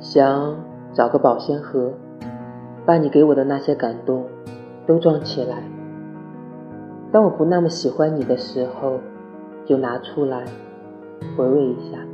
想找个保鲜盒把你给我的那些感动都装起来。当我不那么喜欢你的时候就拿出来回味一下。